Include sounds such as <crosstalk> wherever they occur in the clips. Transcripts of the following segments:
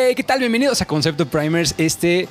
Hey, ¿qué tal? Bienvenidos a Concepto Primers, este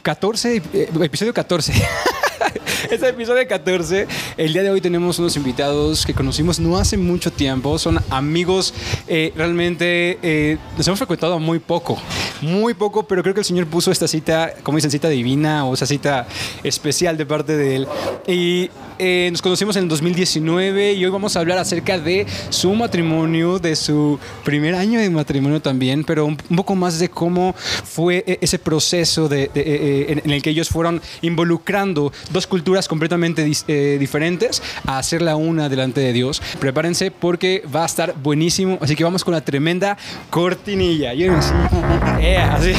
14, eh, episodio 14. <laughs> <laughs> Este episodio 14. El día de hoy tenemos unos invitados que conocimos no hace mucho tiempo. Son amigos eh, realmente. eh, nos hemos frecuentado muy poco. Muy poco, pero creo que el Señor puso esta cita, como dicen, cita divina o esa cita especial de parte de Él. Y eh, nos conocimos en el 2019 y hoy vamos a hablar acerca de su matrimonio, de su primer año de matrimonio también, pero un, poco más de cómo fue eh, ese proceso en el que ellos fueron involucrando dos culturas completamente dis- eh, diferentes a hacer la una delante de Dios. Prepárense porque va a estar buenísimo, así que vamos con la tremenda cortinilla. Y así, <laughs> eh, así.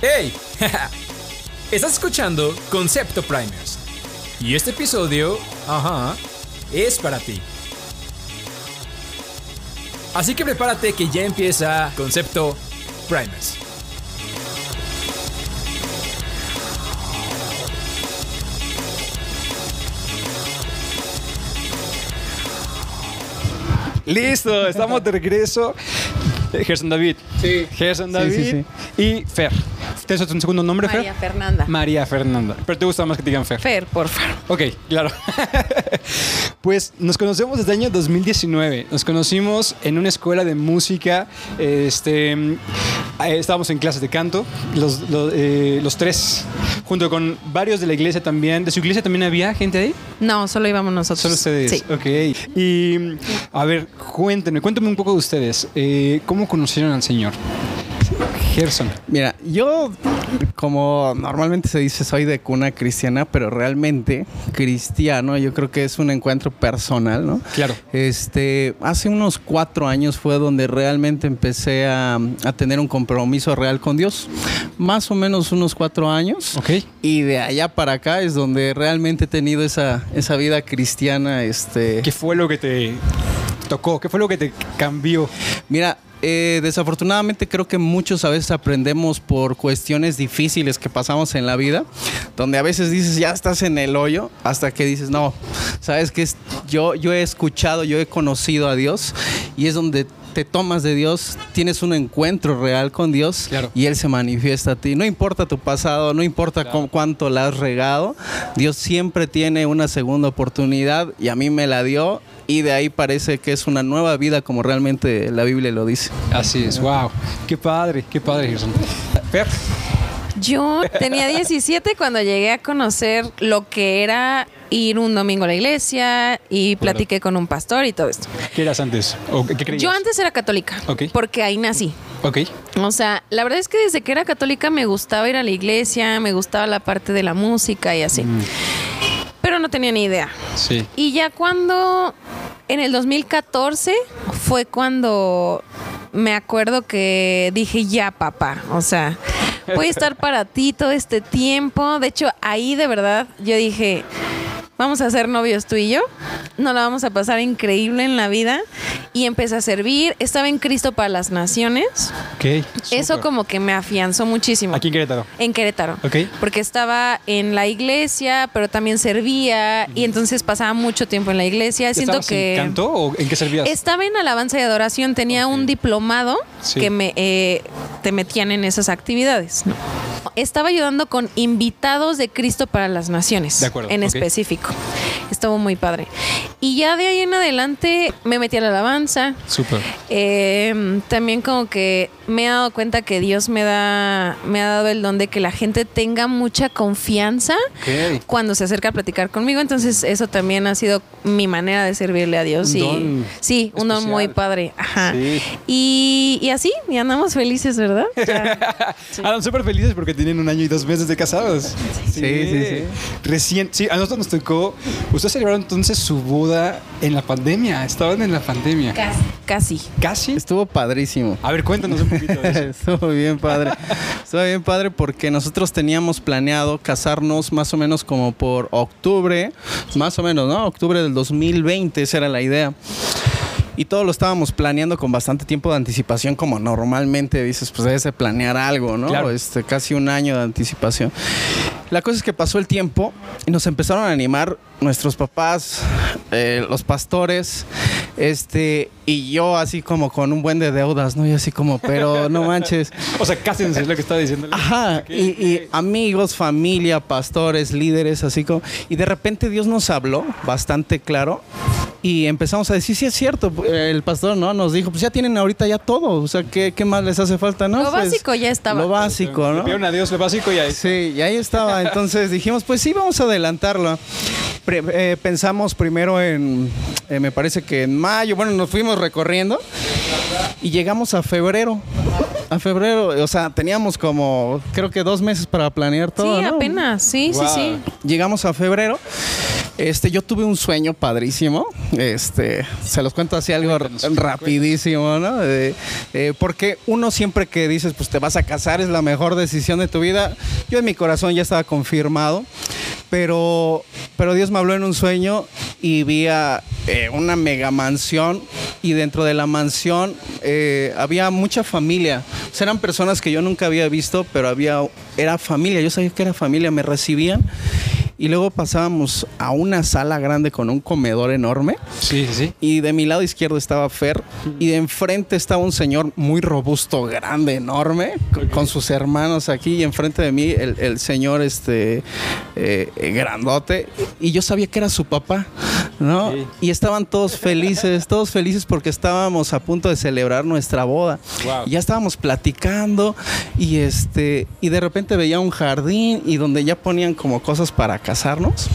¡Hey! <laughs> Estás escuchando Concepto Primers. Y este episodio, ajá, es para ti. Así que prepárate que ya empieza Concepto Primers. Listo, estamos de regreso. <laughs> Gerson David. Sí. Gerson Sí, David sí, y Fer. ¿Tienes un segundo nombre, María Fer? Fernanda. María Fernanda. Pero te gusta más que te digan Fer. Fer, por favor. Ok, claro. <laughs> pues nos conocemos desde el año 2019. Nos conocimos en una escuela de música. Este, estábamos en clases de canto, los, los, eh, los tres, junto con varios de la iglesia también. ¿De su iglesia también había gente ahí? No, solo íbamos nosotros. Solo ustedes. Sí. Ok. Y a ver, cuéntenme, cuéntenme un poco de ustedes. Eh, ¿Cómo conocieron al Señor? Gerson. Mira, yo, como normalmente se dice, soy de cuna cristiana, pero realmente cristiano, yo creo que es un encuentro personal, ¿no? Claro. Este, hace unos cuatro años fue donde realmente empecé a, a tener un compromiso real con Dios. Más o menos unos cuatro años. Ok. Y de allá para acá es donde realmente he tenido esa, esa vida cristiana, este... ¿Qué fue lo que te tocó? ¿Qué fue lo que te cambió? Mira, eh, desafortunadamente creo que muchos a veces aprendemos por cuestiones difíciles que pasamos en la vida, donde a veces dices ya estás en el hoyo, hasta que dices no, sabes que yo, yo he escuchado, yo he conocido a Dios y es donde te tomas de Dios, tienes un encuentro real con Dios Claro. y Él se manifiesta a ti. No importa tu pasado, no importa Claro. cu- cuánto la has regado, Dios siempre tiene una segunda oportunidad y a mí me la dio y de ahí parece que es una nueva vida como realmente la Biblia lo dice. Así es, wow. Qué padre, qué padre, Gerson. Yo tenía 17 cuando llegué a conocer lo que era ir un domingo a la iglesia y platiqué con un pastor y todo esto. ¿Qué eras antes? ¿O qué creías? Yo antes era católica, Ok. porque ahí nací. Ok. O sea, la verdad es que desde que era católica me gustaba ir a la iglesia, me gustaba la parte de la música y así. Mm, Pero no tenía ni idea. sí. Y ya cuando, en el 2014, fue cuando me acuerdo que dije, ya papá, o sea, voy a estar para ti todo este tiempo. De hecho, ahí de verdad yo dije, vamos a ser novios tú y yo, nos la vamos a pasar increíble en la vida. Y empecé a servir, estaba en Cristo para las Naciones. Ok. Eso como que me afianzó muchísimo. Aquí en Querétaro. En Querétaro. Ok. Porque estaba en la iglesia, pero también servía y entonces pasaba mucho tiempo en la iglesia. Siento ¿Estabas que en canto o en qué servías? estaba en alabanza y adoración, tenía un diplomado Sí. que me eh, te metían en esas actividades. ¿no? Estaba ayudando con invitados de Cristo para las Naciones, De acuerdo, en ok. Estuvo muy padre. Y ya de ahí en adelante me metí a la alabanza. Súper. Eh, también como que me he dado cuenta que Dios me da me ha dado el don de que la gente tenga mucha confianza cuando se acerca a platicar conmigo entonces eso también ha sido mi manera de servirle a Dios Un y don sí un don muy padre ajá Sí. y, y así y andamos felices verdad Ya. <laughs> Andan súper felices porque tienen un año y dos meses de casados. Sí, sí, sí. Recién, sí, a nosotros nos tocó. Ustedes celebraron entonces su boda en la pandemia. Estaban en la pandemia. casi ¿Casi? Estuvo padrísimo. A ver, cuéntanos un poquito de eso. <laughs> Estuvo bien padre. Estuvo bien padre porque nosotros teníamos planeado casarnos más o menos como por octubre, más o menos, ¿no? Octubre del 2020, esa era la idea. y todo lo estábamos planeando con bastante tiempo de anticipación, como normalmente dices, pues debes de planear algo, ¿no? Claro. Este, casi un año de anticipación. La cosa es que pasó el tiempo y nos empezaron a animar nuestros papás, eh, los pastores, este, y yo así como con un buen de deudas, ¿no? Y así como, pero no manches. <laughs> O sea, cásense, es lo que está diciendo. Ajá, y, amigos, familia, pastores, líderes, así como. Y de repente Dios nos habló bastante claro y empezamos a decir, sí es cierto, el pastor no nos dijo, pues ya tienen ahorita ya todo, o sea, ¿qué, qué más les hace falta? No, Lo Pues, básico ya estaba. Lo básico, Le ¿no? pidieron a Dios lo básico y ahí. Sí, y ahí estaba. Entonces dijimos, pues sí, vamos a adelantarlo. Pre- eh, pensamos primero en, eh, me parece que en mayo, bueno, nos fuimos recorriendo y llegamos a febrero. A febrero, o sea, teníamos como, creo que dos meses para planear todo. sí, ¿no? apenas. Sí, Wow. sí, sí. Llegamos a febrero. Este, yo tuve un sueño padrísimo. Este, se los cuento así algo rapidísimo, ¿no? Eh, eh, porque uno siempre que dices, pues te vas a casar, es la mejor decisión de tu vida. Yo en mi corazón ya estaba confirmado. Pero, pero Dios me habló en un sueño y vi a, eh, una mega mansión y dentro de la mansión eh, había mucha familia. O sea, eran personas que yo nunca había visto, pero había era familia. Yo sabía que era familia, me recibían y luego pasábamos a una sala grande con un comedor enorme. Sí, sí, sí. Y de mi lado izquierdo estaba Fer y de enfrente estaba un señor muy robusto, grande, enorme, con, con sus hermanos aquí y enfrente de mí el, el señor este eh, grandote y yo sabía que era su papá, ¿no? Ok. Y estaban todos felices, todos felices porque estábamos a punto de celebrar nuestra boda. Wow. Ya estábamos platicando y este y de repente veía un jardín y donde ya ponían como cosas para casarnos.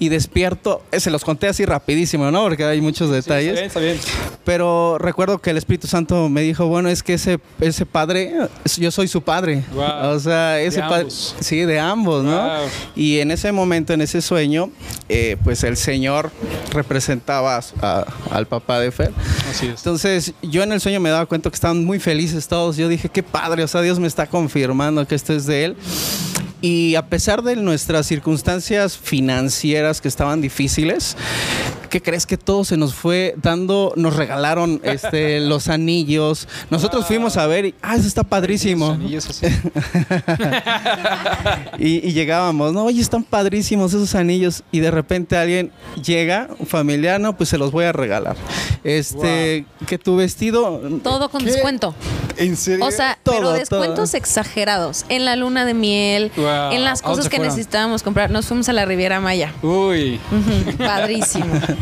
Y despierto, eh, se los conté así rapidísimo, ¿no? Porque hay muchos detalles. Está bien, está bien. Pero recuerdo que el Espíritu Santo me dijo, bueno, es que ese, ese padre, yo soy su padre. Wow. O sea, ese padre, sí, de ambos, ¿no? Wow. Y en ese momento, en ese sueño, eh, pues el Señor representaba a- a- al papá de Fer. Así es. Entonces, yo en el sueño me daba cuenta que estaban muy felices todos. Yo dije, qué padre, o sea, Dios me está confirmando que esto es de Él. Y a pesar de nuestras circunstancias financieras que estaban difíciles, ¿qué crees que todo se nos fue dando? Nos regalaron este, <laughs> los anillos. Nosotros fuimos a ver y, ah, eso está padrísimo. Los anillos así. <laughs> Y, y llegábamos, no, oye, están padrísimos esos anillos. Y de repente alguien llega, un familiar, no, pues se los voy a regalar. Este, que tu vestido. Todo con ¿Qué? descuento. ¿En serio? O sea, Todo, pero todo. descuentos exagerados. En la luna de miel, Wow. en las ¿A dónde cosas que fueron? necesitábamos comprar. Nos fuimos a la Riviera Maya. Uy. Padrísimo. <laughs>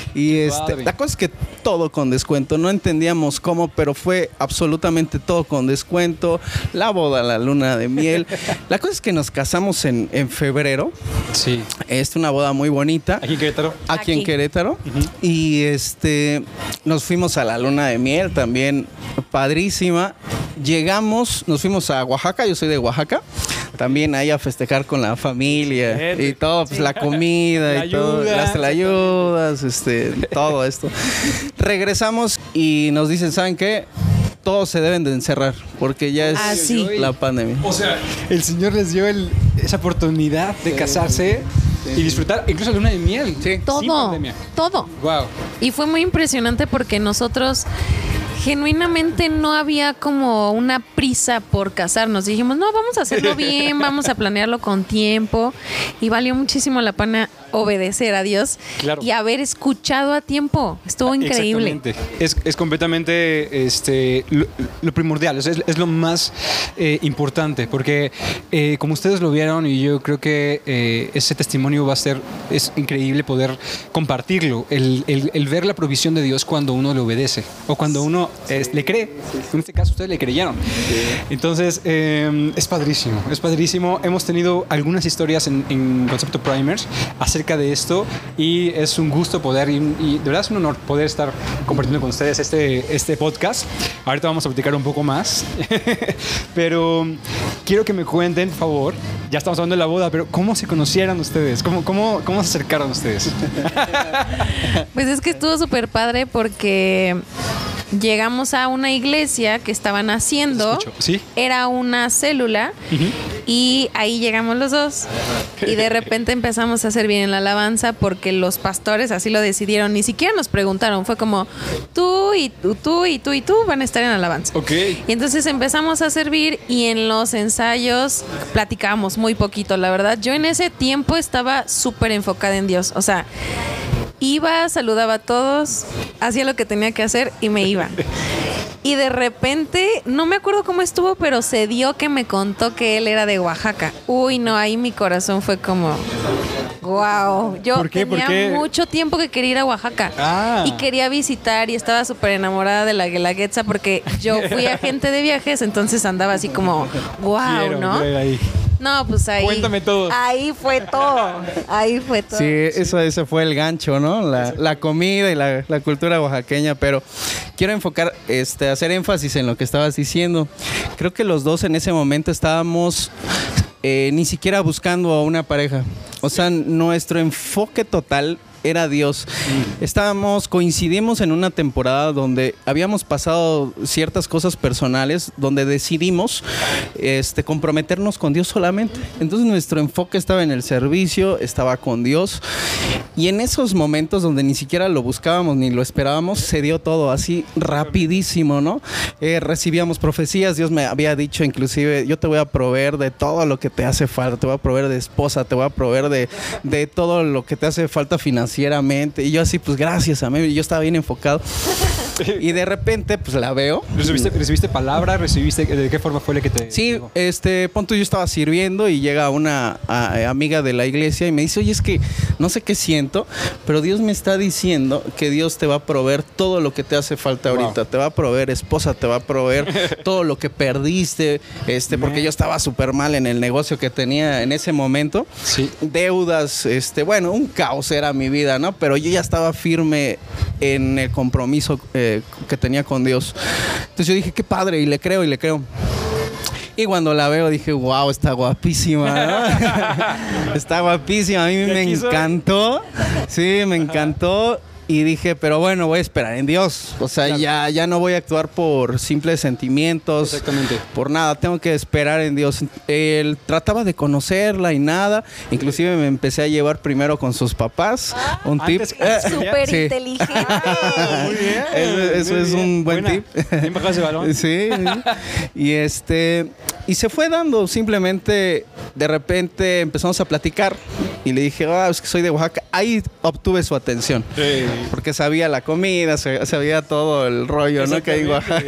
Y este, Padre. la cosa es que todo con descuento. No entendíamos cómo, pero fue absolutamente todo con descuento. La boda, la luna de miel. <laughs> La cosa es que nos casamos en, en febrero. Sí. Es una boda muy bonita. Aquí en Querétaro. aquí, en. Querétaro. Y este nos fuimos a la luna de miel también padrísima. Llegamos, nos fuimos a Oaxaca, yo soy de Oaxaca. También ahí a festejar con la familia y todo, pues la comida <laughs> y todo, Tlayudas. las tlayudas, este, todo esto. Regresamos y nos dicen, ¿saben qué? Todos se deben de encerrar porque ya es Ah, sí. la pandemia. O sea, el Señor les dio el- esa oportunidad de casarse y disfrutar incluso la luna de miel. Sí. Sin Todo. pandemia. Todo. Wow. Y fue muy impresionante porque nosotros genuinamente no había como una prisa por casarnos. Dijimos, no, vamos a hacerlo bien, vamos a planearlo con tiempo. Y valió muchísimo la pena obedecer a Dios Claro. y haber escuchado a tiempo. Estuvo increíble. Exactamente. Es, es completamente este, lo, lo primordial, es, es lo más eh, importante, porque eh, como ustedes lo vieron, y yo creo que eh, ese testimonio va a ser, es increíble poder compartirlo, el, el- el ver la provisión de Dios cuando uno le obedece, o cuando uno le cree. En este caso ustedes le creyeron. Entonces, eh, es padrísimo, es padrísimo. Hemos tenido algunas historias en, en Concepto Primers acerca de esto y es un gusto poder, y, y de verdad es un honor poder estar compartiendo con ustedes este, este podcast. Ahorita vamos a platicar un poco más, <laughs> pero quiero que me cuenten, por favor, ya estamos hablando de la boda, pero ¿cómo se conocieron ustedes? ¿Cómo, cómo, cómo se acercaron ustedes? <laughs> Pues es que estuvo súper padre porque llegamos a una iglesia que estaban haciendo. ¿Sí? Era una célula Ujú. Y ahí llegamos los dos. Y de repente empezamos a hacer bien en la alabanza porque los pastores así lo decidieron. Ni siquiera nos preguntaron. Fue como tú y tú, tú y tú y tú van a estar en alabanza. Ok. Y entonces empezamos a servir y en los ensayos platicábamos muy poquito, la verdad. Yo en ese tiempo estaba súper enfocada en Dios. O sea, iba, saludaba a todos, hacía lo que tenía que hacer y me iba. <laughs> Y de repente, no me acuerdo cómo estuvo, pero se dio que me contó que él era de Oaxaca. Uy, no, ahí mi corazón fue como, wow. Yo ¿Por qué? ¿Por tenía qué? mucho tiempo que quería ir a Oaxaca. Ah. Y quería visitar y estaba súper enamorada de la Guelaguetza porque yo <laughs> fui agente de viajes, entonces andaba así como, wow, Quiero, ¿no? ahí. No, pues ahí. Cuéntame todo. Ahí fue todo. Ahí fue todo. Sí, eso ese fue el gancho, ¿no? La, la comida y la, la cultura oaxaqueña, pero quiero enfocar, este, hacer énfasis en lo que estabas diciendo. Creo que los dos en ese momento estábamos eh, ni siquiera buscando a una pareja. O sea, nuestro enfoque total era Dios. Estábamos, coincidimos en una temporada donde habíamos pasado ciertas cosas personales, donde decidimos este, comprometernos con Dios solamente. Entonces nuestro enfoque estaba en el servicio, estaba con Dios. Y en esos momentos donde ni siquiera lo buscábamos ni lo esperábamos, se dio todo así rapidísimo, ¿no? Eh, recibíamos profecías, Dios me había dicho inclusive, yo te voy a proveer de todo lo que te hace falta, te voy a proveer de esposa, te voy a proveer de, de todo lo que te hace falta financieramente. Y yo así, pues gracias a mí, yo estaba bien enfocado. Y de repente, pues la veo. ¿Recibiste, recibiste palabra? ¿Recibiste de qué forma fue la que te Sí, llegó? este, punto yo estaba sirviendo y llega una a- amiga de la iglesia y me dice, oye, es que no sé qué siento, pero Dios me está diciendo que Dios te va a proveer todo lo que te hace falta ahorita. Te va a proveer esposa, te va a proveer <laughs> todo lo que perdiste, este, porque yo estaba súper mal en el negocio que tenía en ese momento. Sí. Deudas, este, bueno, un caos era mi vida, ¿no? Pero yo ya estaba firme en el compromiso eh, que tenía con Dios. Entonces yo dije, qué padre, y le creo, y le creo. Y cuando la veo dije, wow, está guapísima, ¿no? <laughs> está guapísima, a mí ¿Y me encantó. Sí, me encantó. Y dije, pero bueno, voy a esperar en Dios. O sea, Claro. ya, ya no voy a actuar por simples sentimientos. Exactamente. Por nada, tengo que esperar en Dios. Él trataba de conocerla y nada. Inclusive me empecé a llevar primero con sus papás. Un tip. Súper <laughs> Sí. inteligente. Muy bien. <laughs> Eso, eso muy es bien. un buen Buena. tip. Bien bajado ese balón. Sí, sí. Y este y se fue dando simplemente de repente empezamos a platicar y le dije, "Ah, es que soy de Oaxaca." Ahí obtuve su atención. Sí. Porque sabía la comida, sa- sabía todo el rollo, ¿no? Que hay en Oaxaca.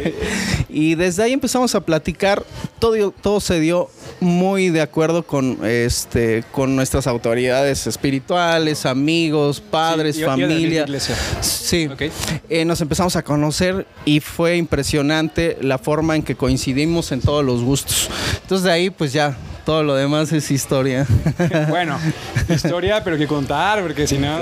Y desde ahí empezamos a platicar. Todo, todo se dio muy de acuerdo con, este, con nuestras autoridades espirituales, amigos, padres, Sí, misma familia. iglesia. Sí. Ok. Eh, nos empezamos a conocer y fue impresionante la forma en que coincidimos en todos los gustos. Entonces de ahí pues ya todo lo demás es historia. <laughs> Bueno, historia, pero que contar, porque si no.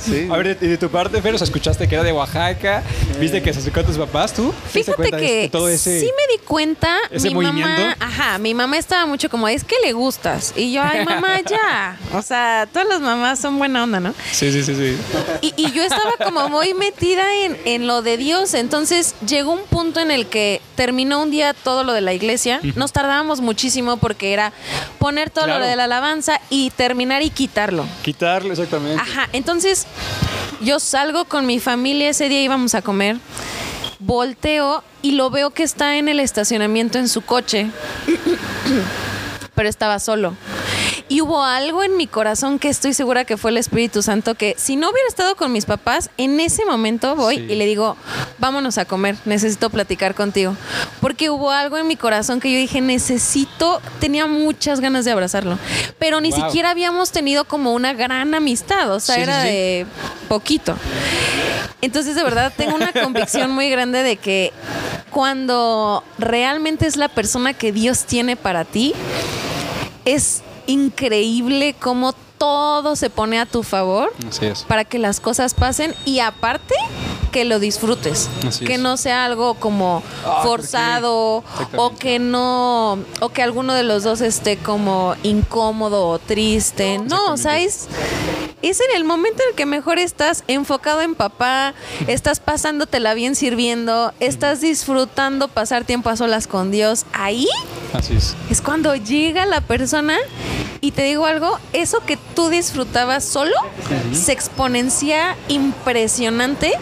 Sí. A ver, de, de tu parte, Fer, escuchaste que era de Oaxaca, viste que se acercó a tus papás, ¿tú? ¿Te diste Fíjate que todo ese... sí me di cuenta. ese mi movimiento? mamá, ajá, mi mamá estaba mucho como, es que le gustas. Y yo, ay, mamá, ya. O sea, todas las mamás son buena onda, ¿no? Sí, sí, sí, sí. Y, y yo estaba como muy metida en, en lo de Dios. Entonces llegó un punto en el que terminó un día todo lo de la iglesia. Nos tardábamos muchísimo porque era poner todo Claro. lo de la alabanza y terminar y quitarlo. Quitarle, exactamente. Ajá, entonces yo salgo con mi familia, ese día íbamos a comer, volteo y lo veo que está en el estacionamiento en su coche, pero estaba solo. Y hubo algo en mi corazón que estoy segura que fue el Espíritu Santo que si no hubiera estado con mis papás, en ese momento voy Sí. y le digo, vámonos a comer, necesito platicar contigo. Porque hubo algo en mi corazón que yo dije, necesito, tenía muchas ganas de abrazarlo. Pero ni Wow. siquiera habíamos tenido como una gran amistad, o sea, Sí, era sí. de poquito. Entonces, de verdad, tengo una convicción muy grande de que cuando realmente es la persona que Dios tiene para ti, es increíble cómo todo se pone a tu favor Así es. para que las cosas pasen y aparte que lo disfrutes, Así que es. no sea algo como Ah, forzado o que no o que alguno de los dos esté como incómodo o triste. No, o sea, es, es en el momento en el que mejor estás enfocado en papá, <laughs> estás pasándotela bien sirviendo, estás disfrutando pasar tiempo a solas con Dios. Ahí Así es. es cuando llega la persona y te digo algo, eso que tú disfrutabas solo se exponencia impresionante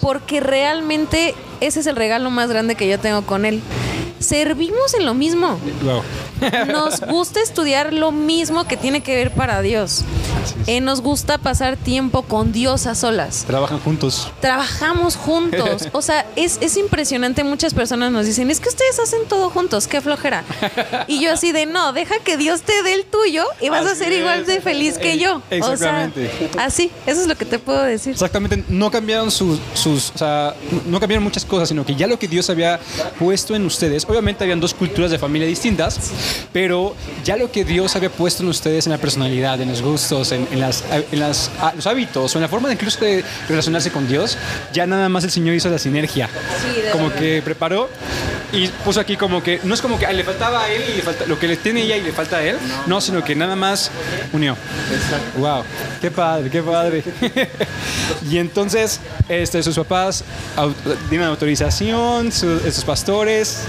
porque realmente ese es el regalo más grande que yo tengo con él. Servimos en lo mismo. Wow. <laughs> Nos gusta estudiar lo mismo que tiene que ver para Dios. Eh, nos gusta pasar tiempo con Dios a solas. Trabajan juntos. Trabajamos juntos. <laughs> O sea, es, es impresionante. Muchas personas nos dicen, es que ustedes hacen todo juntos, qué flojera. <laughs> Y yo así de, no, deja que Dios te dé el tuyo y vas a ser igual de feliz que yo. Exactamente. O sea, así, eso es lo que te puedo decir. Exactamente, no cambiaron sus, sus, o sea, no cambiaron muchas cosas, sino que ya lo que Dios había puesto en ustedes, obviamente habían dos culturas de familia distintas, pero ya lo que Dios había puesto en ustedes en la personalidad, en los gustos, en, en las, en las, ah, los hábitos, o en la forma de incluso de relacionarse con Dios, ya nada más el Señor hizo la sinergia. Sí, de como que preparó y puso aquí como que, no es como que ah, le faltaba a él y le falta, lo que le tiene ella y le falta a él, no, sino que nada más unió. Wow, qué padre, qué padre. <laughs> y entonces, este, sus papás dieron autorización, su- sus pastores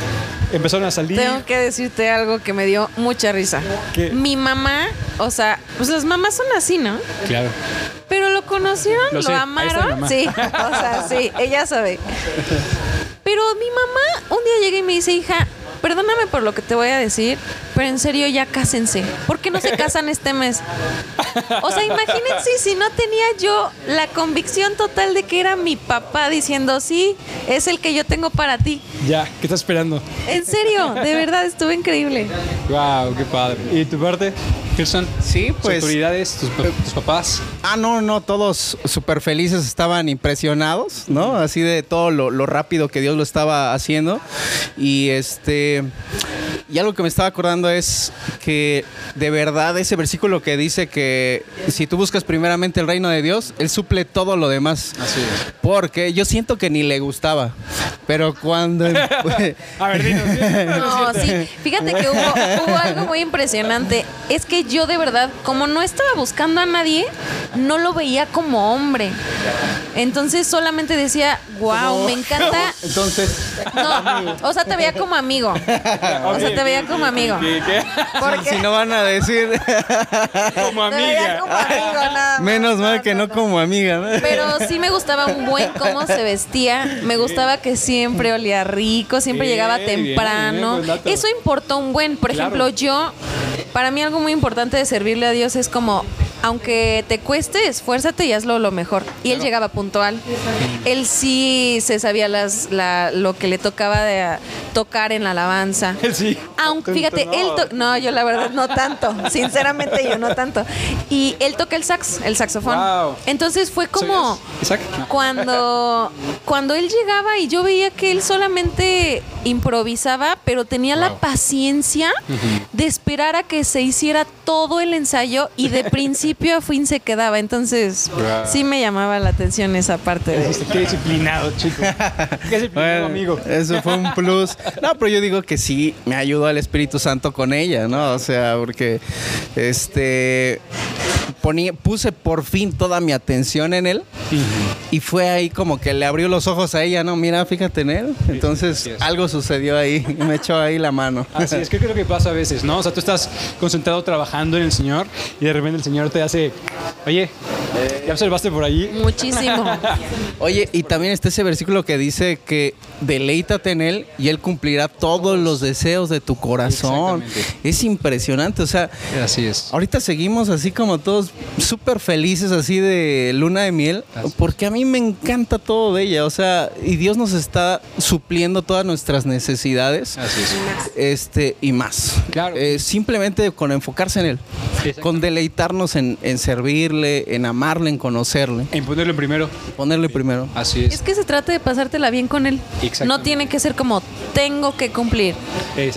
empezaron a salir. Tengo que decirte algo que me dio mucha risa. ¿Qué? Mi mamá, o sea, pues las mamás son así, ¿no? Claro. Pero lo conocieron, Lo lo, amaron. Sí, o sea, sí, ella sabe. <laughs> Pero mi mamá un día llega y me dice, hija, perdóname por lo que te voy a decir, pero en serio ya cásense. ¿Por qué no se casan este mes? O sea, imagínense si no tenía yo la convicción total de que era mi papá diciendo, sí, es el que yo tengo para ti. Ya, ¿qué estás esperando? En serio, de verdad, estuvo increíble. Wow, qué padre. ¿Y tu parte, Kirsten? Sí, ¿Tus pues- autoridades, tus, tus papás. Ah, no, no, todos súper felices estaban impresionados, ¿no? Así de todo lo, lo rápido que Dios lo estaba haciendo. Y este. Y algo que me estaba acordando es que de verdad ese versículo que dice que si tú buscas primeramente el reino de Dios, Él suple todo lo demás. Así es. Porque yo siento que ni le gustaba. Pero cuando. <laughs> A ver, dinos. dinos. No, sí. Fíjate que hubo, hubo algo muy impresionante. Es que yo de verdad, como no estaba buscando a nadie, no lo veía como hombre. Entonces solamente decía, wow, me encanta. <laughs> Entonces. No, o sea, te veía como amigo. O sea, te veía como amigo. ¿Qué, qué? Porque Si no van a decir. Como te veía amiga. como amigo, nada más. Menos mal que no como amiga. Pero sí me gustaba un buen cómo se vestía. Me gustaba que siempre olía rico, siempre Bien, llegaba bien, temprano. dato. Eso importó un buen. Por Claro. ejemplo, yo, para mí algo muy importante de servirle a Dios es como, aunque te cueste, esfuérzate y hazlo lo mejor. Y él llegaba puntual. Él sí se sabía las, la- lo que le tocaba de ah, tocar en la alabanza. Él sí. Aunque, fíjate, No. él no, yo la verdad no tanto, <laughs> sinceramente yo no tanto. Y él toca el sax, el saxofón. Wow. Entonces fue como cuando cuando él llegaba y yo veía que él solamente improvisaba, pero tenía la paciencia de esperar a que se hiciera todo el ensayo y de principio <laughs> a fin se quedaba. Entonces, Wow. sí me llamaba la atención esa parte de Qué disciplinado, chico. Qué disciplinado, Bueno, amigo. Eso fue un plus. No, pero yo digo que sí me ayudó el Espíritu Santo con ella, ¿no? O sea, porque este ponía, puse por fin toda mi atención en él y fue ahí como que le abrió los ojos a ella, ¿no? Mira, fíjate en él. Entonces es. algo sucedió ahí <laughs> y me echó ahí la mano. Así es, creo que es lo que pasa a veces, ¿no? O sea, tú estás concentrado trabajando en el Señor y de repente el Señor te hace, oye, ¿ya observaste por allí? muchísimo. <laughs> Oye, y también está ese versículo que dice que deleítate en él y él cumplirá todos los deseos de tu corazón. Es impresionante, o sea, Así es. Ahorita seguimos así como todos súper felices, así de luna de miel, Así porque a mí me encanta todo de ella, o sea, y Dios nos está supliendo todas nuestras necesidades, Así es. este, y más. Claro. Eh, simplemente con enfocarse en Él, con deleitarnos en, en servirle, en amarle, en conocerle, En ponerlo en primero. ponerle primero. Así Es es. que se trata de pasártela bien con él. No tiene que ser como tengo que cumplir.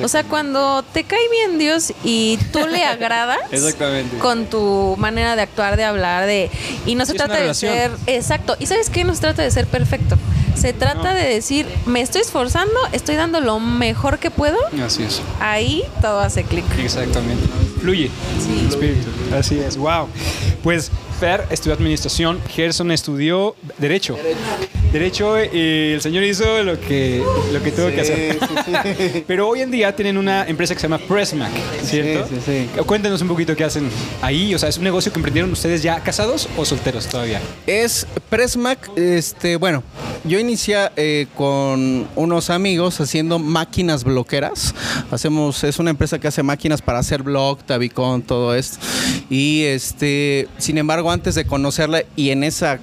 O sea, cuando te cae bien Dios y tú le <laughs> agradas Exactamente. con tu manera de actuar, de hablar, de y no se Es trata de relación. ser exacto. ¿Y sabes qué? No se trata de ser perfecto. Se trata No. de decir, me estoy esforzando, estoy dando lo mejor que puedo. Así es. Ahí todo hace clic. Exactamente. Fluye. Sí. Espíritu. Así es. Wow. Pues Fer estudió administración, Gerson estudió derecho. Derecho, y el señor hizo lo que, lo que tuvo que hacer. <laughs> Pero hoy en día tienen una empresa que se llama Pressmac, ¿cierto? Sí, sí, Cuéntenos un poquito qué hacen ahí. O sea, ¿es un negocio que emprendieron ustedes ya casados o solteros todavía? Es Pressmac, este, bueno, yo inicié eh, con unos amigos haciendo máquinas bloqueras. Hacemos, es una empresa que hace máquinas para hacer blog, tabicón, todo esto. Y este, sin embargo, antes de conocerla y en esa,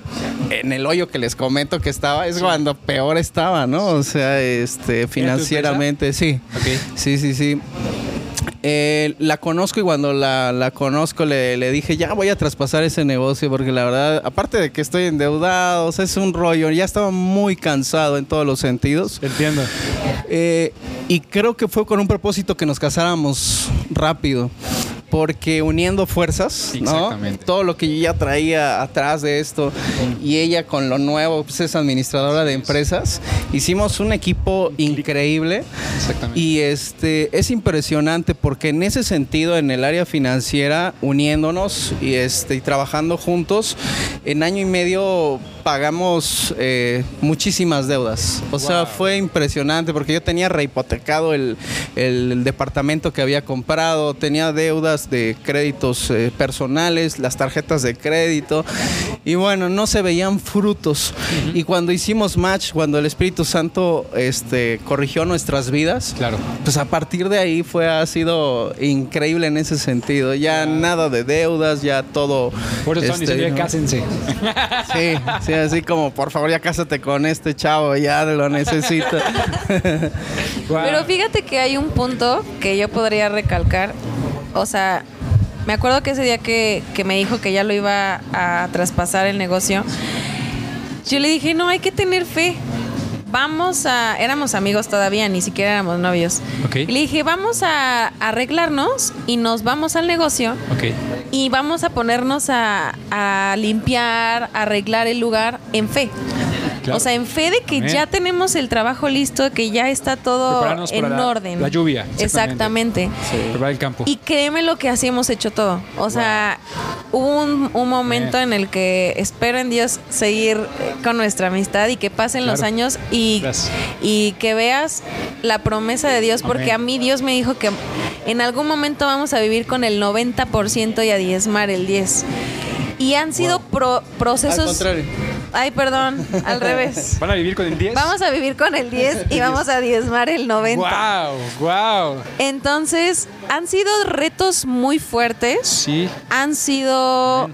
en el hoyo que les comento que estaba, es cuando peor estaba, ¿no? O sea, este, financieramente, sí. Ok. Sí, sí, sí. Eh, la conozco y cuando la, la conozco le, le dije, ya voy a traspasar ese negocio porque la verdad, aparte de que estoy endeudado, o sea, es un rollo, ya estaba muy cansado en todos los sentidos. Entiendo. Eh, y creo que fue con un propósito que nos casáramos rápido. Porque uniendo fuerzas, ¿no? Todo lo que yo ya traía atrás de esto y ella con lo nuevo, pues es administradora de empresas, hicimos un equipo increíble. Exactamente. Y este es impresionante porque en ese sentido, en el área financiera, uniéndonos y este y trabajando juntos, en año y medio pagamos eh, muchísimas deudas. O sea, fue impresionante porque yo tenía rehipotecado el, el- el departamento que había comprado, tenía deudas de créditos eh, personales, las tarjetas de crédito. Y bueno, no se veían frutos. Y cuando hicimos match, cuando el Espíritu Santo este, corrigió nuestras vidas, Claro. pues a partir de ahí fue, ha sido increíble en ese sentido. Ya nada de deudas, ya todo. Por eso este, diciendo, ya ¿no? cásense. <laughs> Sí, sí, así como, por favor, ya cásate con este chavo, ya lo necesito. Guau. <laughs> Pero fíjate que hay un punto que yo podría recalcar. O sea, me acuerdo que ese día que, que me dijo que ya lo iba a traspasar el negocio, yo le dije, no, hay que tener fe. Vamos a... Éramos amigos todavía, ni siquiera éramos novios. Y le dije, vamos a arreglarnos y nos vamos al negocio y vamos a ponernos a, a limpiar, a arreglar el lugar en fe. Claro. O sea, en fe de que Amén. ya tenemos el trabajo listo, que ya está todo en la- orden. la lluvia, Exactamente. exactamente. Preparar el campo. Y créeme lo que así hemos hecho todo. O sea, hubo un, un momento en el que espero en Dios seguir eh, con nuestra amistad y que pasen los años y, Gracias. y que veas la promesa de Dios, porque Amén. a mí Dios me dijo que en algún momento vamos a vivir con el 90% y a diezmar el 10%. Y han sido pro- procesos... Al contrario. Ay, perdón, al revés. <laughs> ¿Van a vivir con el 10? Vamos a vivir con el 10 y vamos a diezmar el 90. ¡Wow! ¡Wow! Entonces, han sido retos muy fuertes. Sí. Han sido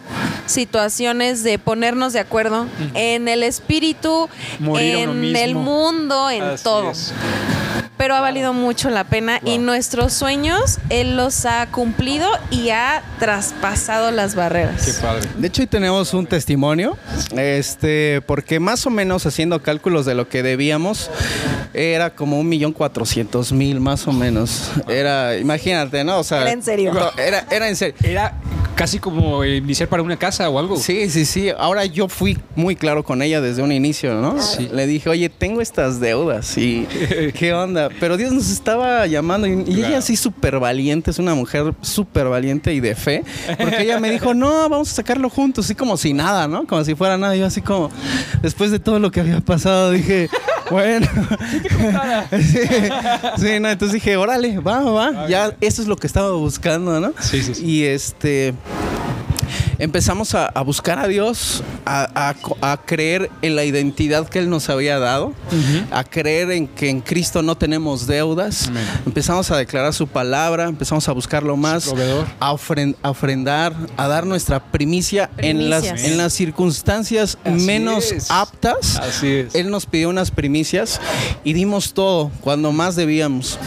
situaciones de ponernos de acuerdo en el espíritu, Morir en el mundo, en Así todo. es. Pero ha valido mucho la pena y nuestros sueños Él los ha cumplido y ha traspasado las barreras. Qué padre. De hecho, hoy tenemos un testimonio, este, porque más o menos haciendo cálculos de lo que debíamos, era como un millón cuatrocientos mil más o menos. Era, imagínate, ¿no? O sea, Era en serio. no, Era, era en serio. Era casi como iniciar para una casa o algo. Sí, sí, sí. Ahora yo fui muy claro con ella desde un inicio, ¿no? Sí. Le dije, oye, tengo estas deudas y <laughs> qué onda. Pero Dios nos estaba llamando y, y ella sí súper valiente, es una mujer súper valiente y de fe. Porque ella me dijo, no, vamos a sacarlo juntos, así como si nada, ¿no? Como si fuera nada. Yo así como, después de todo lo que había pasado, dije, bueno. <laughs> sí, sí, no, entonces dije, órale, va, va. Ya, eso es lo que estaba buscando, ¿no? Sí, sí, sí. Y este empezamos a, a buscar a Dios, a, a co- a creer en la identidad que Él nos había dado, a creer en que en Cristo no tenemos deudas. Amén. Empezamos a declarar su palabra, empezamos a buscarlo más, a, ofren- a ofrendar, a dar nuestra primicia en las, en las circunstancias Así menos es. aptas. Así es. Él nos pidió unas primicias y dimos todo cuando más debíamos.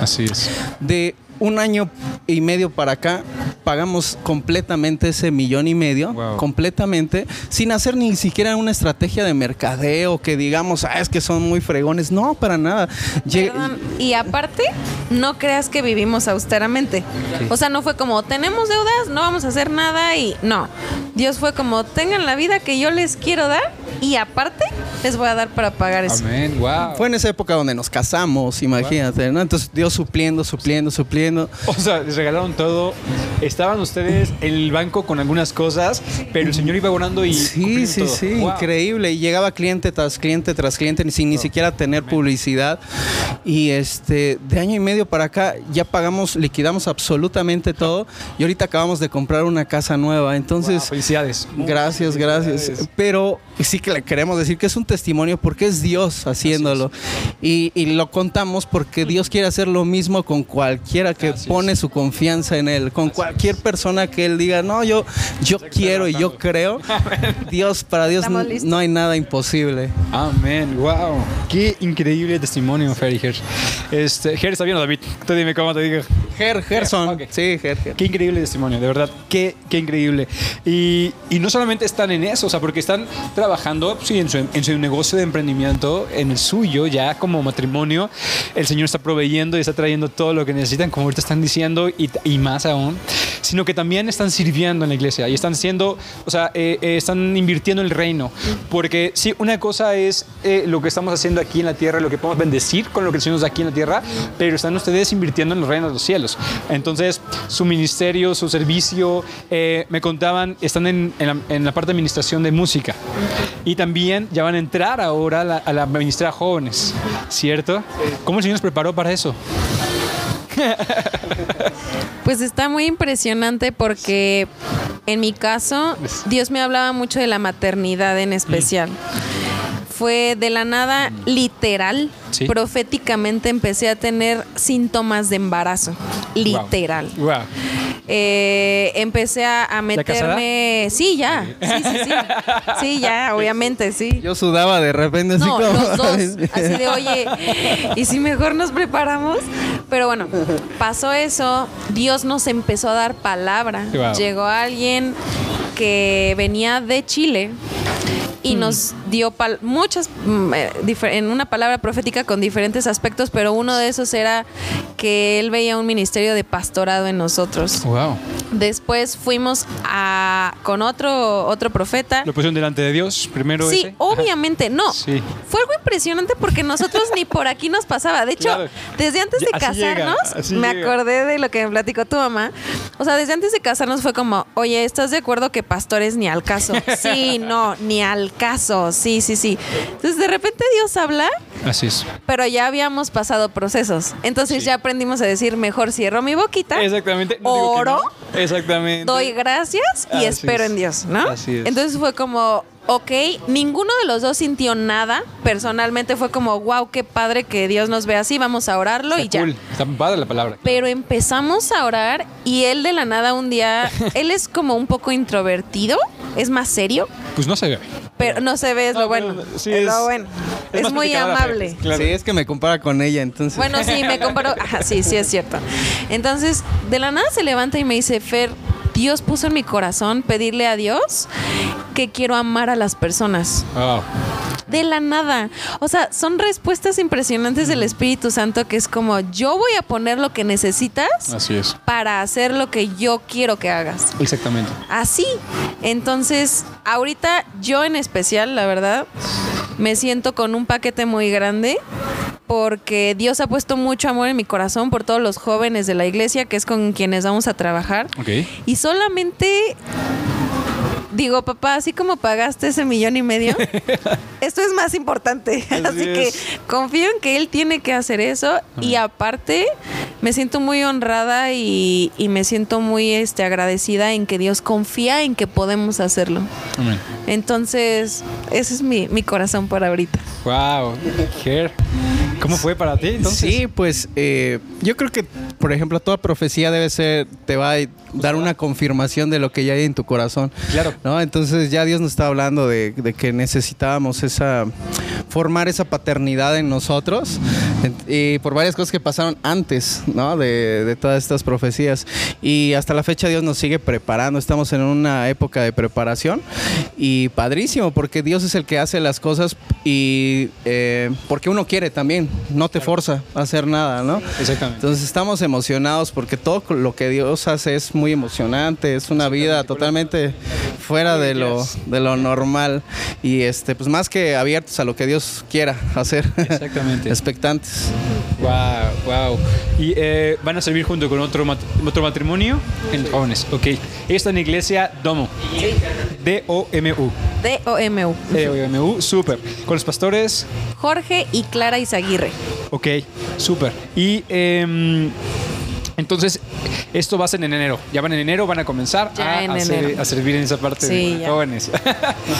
Así es. De un año y medio para acá pagamos completamente ese millón y medio, Wow. completamente, sin hacer ni siquiera una estrategia de mercadeo que digamos, ah, es que son muy fregones. No, para nada. Perdón, Y aparte, no creas que vivimos austeramente. O sea, no fue como, tenemos deudas, no vamos a hacer nada y no. Dios fue como, tengan la vida que yo les quiero dar y aparte les voy a dar para pagar eso. Amén, wow. Fue en esa época donde nos casamos, imagínate, ¿no? Entonces Dios supliendo, supliendo, supliendo. O sea, les regalaron todo. Estaban ustedes en el banco con algunas cosas, pero el Señor iba orando y. Sí, sí, todo. sí, Wow. increíble. Y llegaba cliente tras cliente tras cliente sin ni siquiera tener publicidad. Y este, de año y medio para acá ya pagamos, liquidamos absolutamente todo. Y ahorita acabamos de comprar una casa nueva. Wow, Entonces, felicidades. Gracias, gracias. Felicidades. Pero sí que le queremos decir que es un testimonio porque es Dios haciéndolo. Y, y lo contamos porque Dios quiere hacer lo mismo con cualquiera que Así es. pone su confianza en Él. Con cualquier persona que Él diga, no, yo, yo quiero y yo creo. <laughs> Dios, para Dios no hay nada imposible. Amén, wow. Qué increíble testimonio, Fer y Ger. Este, Ger, está bien, ¿o David. Tú dime cómo te digo. Ger, Gerson. Ok. Sí, Ger, Ger. Qué increíble testimonio, de verdad, qué, qué increíble. Y, y no solamente están en eso, o sea, porque están trabajando sí, en, su, en su negocio de emprendimiento, en el suyo, ya como matrimonio. El Señor está proveyendo y está trayendo todo lo que necesitan, como ahorita están diciendo, y, y más aún, sino que también están sirviendo en la iglesia y están siendo, o sea, eh, eh, están invirtiendo en el reino. Porque sí, una cosa es eh, lo que estamos haciendo aquí en la tierra, lo que podemos bendecir con lo que el Señor nos da aquí en la tierra, pero están ustedes invirtiendo en el reino de los cielos. Entonces, su ministerio, su servicio, eh, me contaban, están en, en la, en la parte de administración de música. Y también ya van a entrar ahora a la, a la ministra a jóvenes, ¿cierto? ¿Cómo el Señor nos preparó para eso? <laughs> Pues está muy impresionante porque en mi caso Dios me hablaba mucho de la maternidad en especial. Fue de la nada literal, Sí. proféticamente empecé a tener síntomas de embarazo, literal. Wow. Eh, empecé a, meterme, sí, ya, sí, sí, sí, sí, ya, <laughs> obviamente, sí. Yo sudaba de repente así No, como. los dos. <laughs> Así de, oye, ¿y si mejor nos preparamos? Pero bueno, pasó eso. Dios nos empezó a dar palabra. Wow. Llegó alguien que venía de Chile y nos dio pal- muchas, mm, eh, en una palabra profética con diferentes aspectos, pero uno de esos era que él veía un ministerio de pastorado en nosotros. Wow. Después fuimos a, con otro, otro profeta. Lo pusieron delante de Dios, primero Sí, ese. obviamente, no. Sí. Fue algo impresionante porque nosotros ni por aquí nos pasaba. De hecho, Claro. desde antes de así casarnos, me llega. acordé de lo que me platicó tu mamá. O sea, desde antes de casarnos fue como, oye, ¿estás de acuerdo que pastores ni al caso? <laughs> Sí, no, ni al caso. Sí, sí, sí. Entonces, de repente Dios habla, Así es. pero ya habíamos pasado procesos. Entonces, Sí. ya aprendimos a decir, mejor cierro mi boquita. Exactamente. No Oro. no. Exactamente. doy gracias y Así espero es. en Dios, ¿no? Así es. Entonces fue como, ok, ninguno de los dos sintió nada. Personalmente fue como, wow, qué padre que Dios nos ve así, vamos a orarlo Está y ya. cool. Está padre la palabra. Pero empezamos a orar y él de la nada un día, <laughs> él es como un poco introvertido, es más serio, Pues no se ve. pero no se ve, es lo No, bueno. pero sí es, es- lo bueno. es muy amable. claro. Sí, es que me compara con ella, entonces. Bueno, sí, me comparó. Ajá, sí, sí, es cierto. Entonces, de la nada se levanta y me dice, Fer, Dios puso en mi corazón pedirle a Dios que quiero amar a las personas. Wow. De la nada. O sea, son respuestas impresionantes del Espíritu Santo que es como, yo voy a poner lo que necesitas Así es. para hacer lo que yo quiero que hagas. Exactamente. Así. Entonces, ahorita yo en especial, la verdad, me siento con un paquete muy grande porque Dios ha puesto mucho amor en mi corazón por todos los jóvenes de la iglesia, que es con quienes vamos a trabajar. Ok. Y solamente digo, papá, así como pagaste ese millón y medio, <laughs> esto es más importante. <laughs> Así Así, que confío en que él tiene que hacer eso. Y aparte, me siento muy honrada y, y me siento muy este, agradecida en que Dios confía en que podemos hacerlo. Amén. Entonces, ese es mi, mi corazón por ahorita. Wow. Ger. ¿Cómo fue para ti entonces? Sí, pues eh, yo creo que, por ejemplo, toda profecía debe ser, te va a dar una confirmación de lo que ya hay en tu corazón. Claro. ¿no? Entonces ya Dios nos está hablando de, de que necesitábamos esa, formar esa paternidad en nosotros. Y por varias cosas que pasaron antes, ¿no? De, de todas estas profecías. Y hasta la fecha Dios nos sigue preparando. Estamos en una época de preparación y padrísimo, porque Dios es el que hace las cosas y eh, porque uno quiere también, no te forza a hacer nada, ¿no? Exactamente. Entonces estamos emocionados porque todo lo que Dios hace es muy emocionante, es una vida totalmente fuera de lo, de lo normal y este pues más que abiertos a lo que Dios quiera hacer. <laughs> Exactamente. Expectantes. Wow, wow. Y eh, van a servir junto con otro, mat- otro matrimonio en jóvenes. Ok. Esta en la iglesia Domo. D-O-M-U. D-O-M-U. D-O-M-U. Súper. Con los pastores. Jorge y Clara Izaguirre. Ok. Súper. Y em, entonces, esto va a ser en enero. Ya van en enero, van a comenzar a, en a ser- enero. a servir en esa parte Sí, de ya. jóvenes.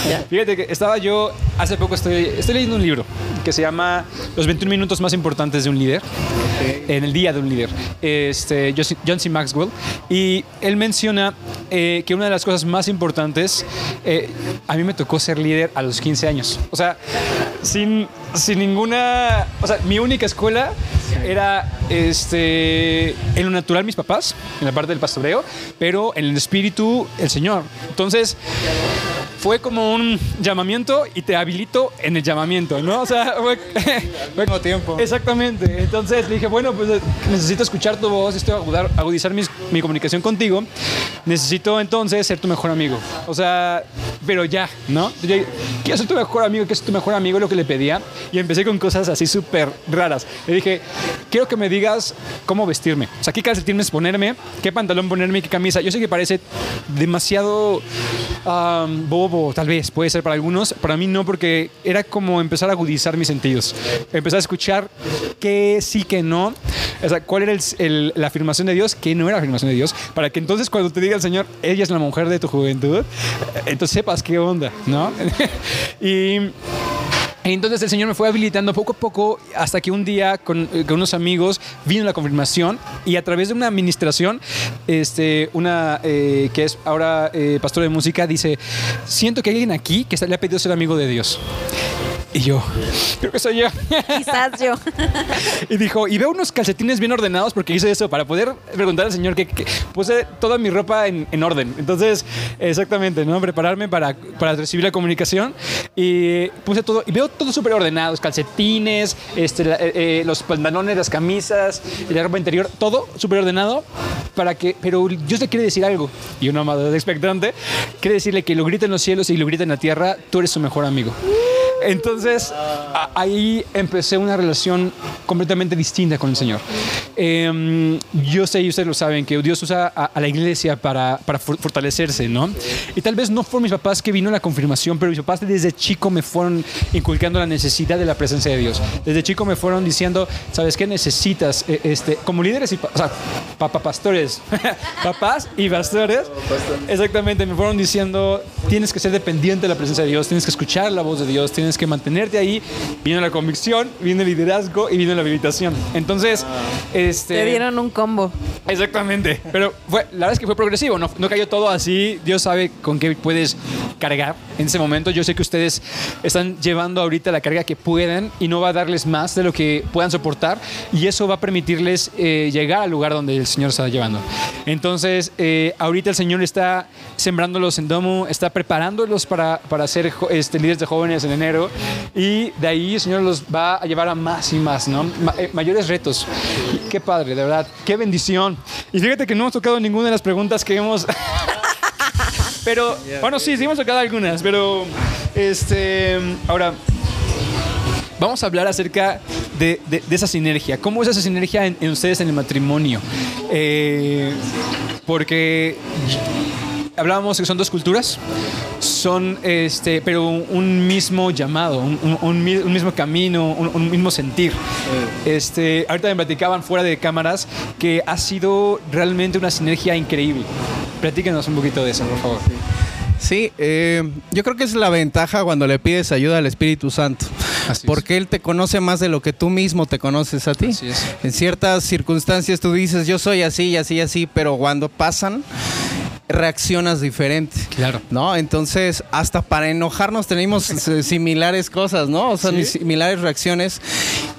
Ya. <laughs> Fíjate que estaba yo, hace poco estoy, estoy leyendo un libro que se llama Los 21 minutos más importantes de un líder. En el día de un líder. Este, John C- John C. Maxwell. Y él menciona eh, que una de las cosas más importantes, eh, a mí me tocó ser líder a los 15 años. O sea, sin, sin ninguna... O sea, mi única escuela era este, en lo natural mis papás, en la parte del pastoreo, pero en el espíritu el Señor. Entonces, fue como un llamamiento y te habilito en el llamamiento, ¿no? O sea, fue, <laughs> fue Mismo tiempo. Exactamente. Entonces le dije, bueno, pues necesito escuchar tu voz, necesito agudar- agudizar mis- mi comunicación contigo. Necesito entonces ser tu mejor amigo. O sea, pero ya, ¿no? Yo, quiero ser tu mejor amigo, quiero ser tu mejor amigo, lo que le pedía. Y empecé con cosas así súper raras. Le dije, quiero que me digas cómo vestirme. O sea, qué calcetines ponerme, qué pantalón ponerme qué camisa. Yo sé que parece demasiado bobo, tal vez, puede ser para algunos. Para mí no, porque era como empezar a agudizar mis sentidos. Empezar a escuchar qué sí, que no. O sea, cuál era la afirmación de Dios, qué no era la afirmación de Dios. Para que entonces cuando te diga el Señor, ella es la mujer de tu juventud, entonces sepas qué onda, ¿no? <laughs> y... Entonces el Señor me fue habilitando poco a poco hasta que un día con, eh, unos amigos vino la confirmación y a través de una administración, este, una eh, que es ahora eh, pastor de música, dice, siento que hay alguien aquí que le ha pedido ser amigo de Dios. Y yo, creo que soy yo. Quizás yo. <laughs> Y dijo, y veo unos calcetines bien ordenados porque hice eso para poder preguntar al Señor que, que puse toda mi ropa en, en orden. Entonces, exactamente, ¿no? Prepararme para, para recibir la comunicación y puse todo, y veo todo súper ordenado, calcetines, este, la- eh, eh, los pantalones, las camisas, la ropa interior, todo súper ordenado para que, pero Dios le quiere decir algo. Y uno amado expectante quiere decirle que lo grita en los cielos y lo grita en la tierra, tú eres su mejor amigo. Entonces, ahí empecé una relación completamente distinta con el Señor. Eh, yo sé, y ustedes lo saben, que Dios usa a, la iglesia para, para for- fortalecerse, ¿no? Y tal vez no fueron mis papás que vino la confirmación, pero mis papás desde chico me fueron inculcando la necesidad de la presencia de Dios. Desde chico me fueron diciendo, ¿sabes qué necesitas? Eh, este, como líderes y, o pastores, <laughs> papás y pastores, exactamente, me fueron diciendo, tienes que ser dependiente de la presencia de Dios, tienes que escuchar la voz de Dios, tienes que mantenerte ahí. Vino la convicción, vino el liderazgo y vino la habilitación. Entonces, este... Te dieron un combo. Exactamente. Pero fue, la verdad es que fue progresivo, no, no cayó todo así. Dios sabe con qué puedes cargar en ese momento. Yo sé que ustedes están llevando ahorita la carga que puedan y no va a darles más de lo que puedan soportar y eso va a permitirles eh, llegar al lugar donde el Señor está llevando. Entonces, eh, ahorita el Señor está sembrándolos en Domo, está preparándolos para, para ser este, líderes de jóvenes en enero y de ahí el Señor los va a llevar a más y más, ¿no? Eh, mayores retos. Qué padre, de verdad, qué bendición. Y fíjate que no hemos tocado ninguna de las preguntas que hemos... <laughs> pero, bueno, sí, sí hemos tocado algunas, pero, este, ahora, vamos a hablar acerca de, esa sinergia. ¿Cómo es esa sinergia en, en ustedes en el matrimonio? Eh, porque hablábamos que son dos culturas, son, este, pero un, mismo llamado, un, un- un mi- un mismo camino, un, un mismo sentir. Este, ahorita me platicaban fuera de cámaras que ha sido realmente una sinergia increíble. Platíquenos un poquito de eso, por favor. Sí, eh, yo creo que es la ventaja cuando le pides ayuda al Espíritu Santo. Así es. porque Él te conoce más de lo que tú mismo te conoces a ti. Es. En ciertas circunstancias tú dices, yo soy así y así y así, pero cuando pasan, reaccionas diferente. Claro. ¿No? Entonces, hasta para enojarnos tenemos eh, similares cosas, ¿no? O sea, Sí. similares reacciones.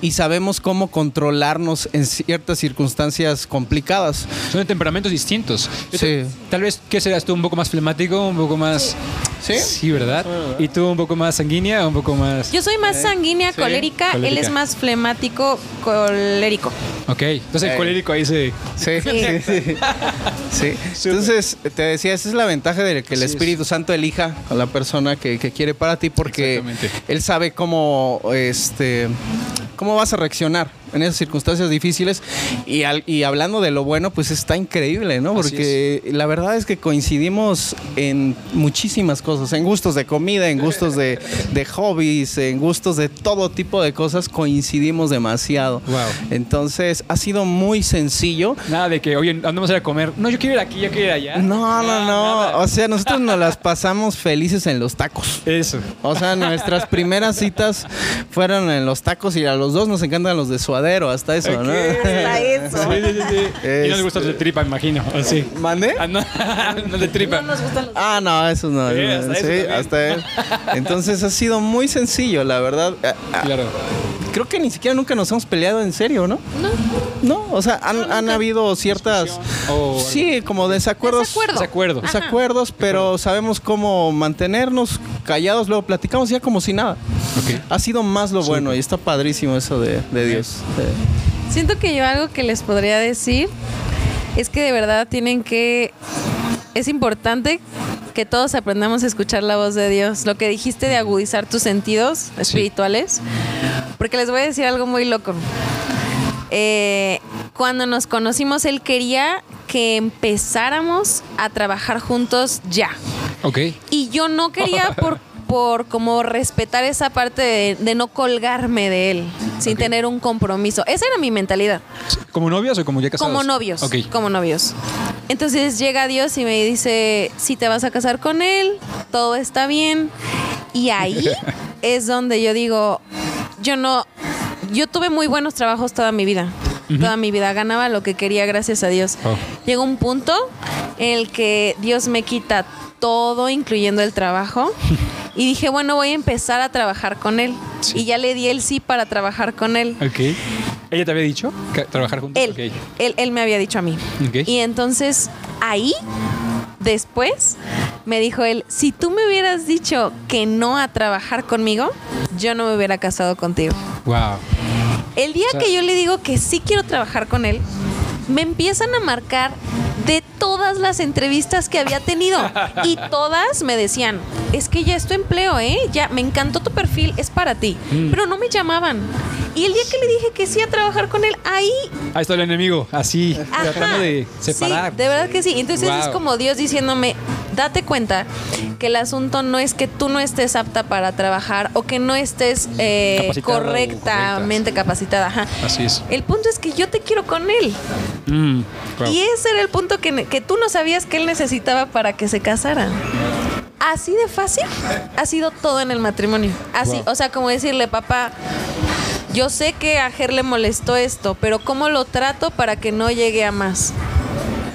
y sabemos cómo controlarnos en ciertas circunstancias complicadas. Son de temperamentos distintos. Sí. Tal vez, ¿qué serás tú? ¿Un poco más flemático? ¿Un poco más...? ¿Sí? Sí, ¿verdad? ¿Y tú un poco más sanguínea o un poco más...? Yo soy más sanguínea, sí, colérica, él es más flemático, colérico. Ok, entonces el Eh. colérico ahí se... Sí, sí, sí. <laughs> Sí. Entonces, te decía, esa es la ventaja de que el Así es. Espíritu Santo elija a la persona que, que quiere para ti porque Exactamente. él sabe cómo, este, cómo vas a reaccionar en esas circunstancias difíciles. Y, al- y hablando de lo bueno, pues está increíble, ¿no? Porque la verdad es que coincidimos en muchísimas cosas, en gustos de comida, en gustos de, de hobbies, en gustos de todo tipo de cosas, coincidimos demasiado. Wow. Entonces, ha sido muy sencillo. Nada de que, oye, andamos a ir a comer. No, yo quiero ir aquí, yo quiero ir allá. No, no, no. nada. O sea, nosotros nos las pasamos felices en los tacos. Eso. O sea, nuestras primeras citas fueron en los tacos y a los dos nos encantan los de suadero, hasta eso, ¿no? Hasta <laughs> eso. Sí, sí, sí. sí. Y no les gusta Este- el de tripa, imagino. ¿o sí? ¿Mande? Ah, no, <laughs> no de tripa. No nos gustan los Ah, no, eso no. Sí, hasta eso sí, hasta él. Entonces ha sido muy sencillo, la verdad. Ah, ah, Claro. Creo que ni siquiera nunca nos hemos peleado en serio, ¿no? No. No, o sea, han, han habido ciertas... O. Sí, como desacuerdos. Desacuerdo. Desacuerdo. Desacuerdos, pero sabemos cómo mantenernos callados, luego platicamos ya como si nada. Ok. Ha sido más lo bueno y está padrísimo eso de, de Dios. Siento que yo algo que les podría decir es que de verdad tienen que... Es importante que todos aprendamos a escuchar la voz de Dios. Lo que dijiste de agudizar tus sentidos espirituales. Porque les voy a decir algo muy loco. Eh, cuando nos conocimos, Él quería que empezáramos a trabajar juntos ya. Ok. Y yo no quería <laughs> por, por como respetar esa parte de, de no colgarme de él, sin tener un compromiso. Esa era mi mentalidad. ¿Como novios o como ya casados? Como novios. Como novios. Entonces llega Dios y me dice, si te vas a casar con él, todo está bien. Y ahí <laughs> es donde yo digo, yo no, yo tuve muy buenos trabajos toda mi vida. Toda mi vida ganaba lo que quería, gracias a Dios. Oh. Llegó un punto en el que Dios me quita todo, incluyendo el trabajo. <laughs> Y dije, bueno, voy a empezar a trabajar con él. Sí. Y ya le di el sí para trabajar con él. Ok. ¿Ella te había dicho que trabajar juntos? Él, Ok. él, él me había dicho a mí. Ok. Y entonces ahí, después, me dijo él, si tú me hubieras dicho que no a trabajar conmigo, yo no me hubiera casado contigo. Wow. El día O sea- que yo le digo que sí quiero trabajar con él, me empiezan a marcar de todas las entrevistas que había tenido. Y <laughs> todas me decían, es que ya es tu empleo, ¿eh? Ya, me encantó tu perfil, es para ti. Mm. Pero no me llamaban. Y el día que le dije que sí a trabajar con él, ahí Ahí está el enemigo, así, Ajá. tratando de separar. Sí, de verdad que sí. Entonces es como Dios diciéndome, date cuenta que el asunto no es que tú no estés apta para trabajar o que no estés eh, correctamente capacitada. Ajá. Así es. El punto es que yo te quiero con él. Mm. Y ese era el punto que, que tú no sabías que él necesitaba para que se casaran. Así de fácil ha sido todo en el matrimonio. Así, Wow. o sea, como decirle, papá, yo sé que a Ger le molestó esto, pero ¿cómo lo trato para que no llegue a más?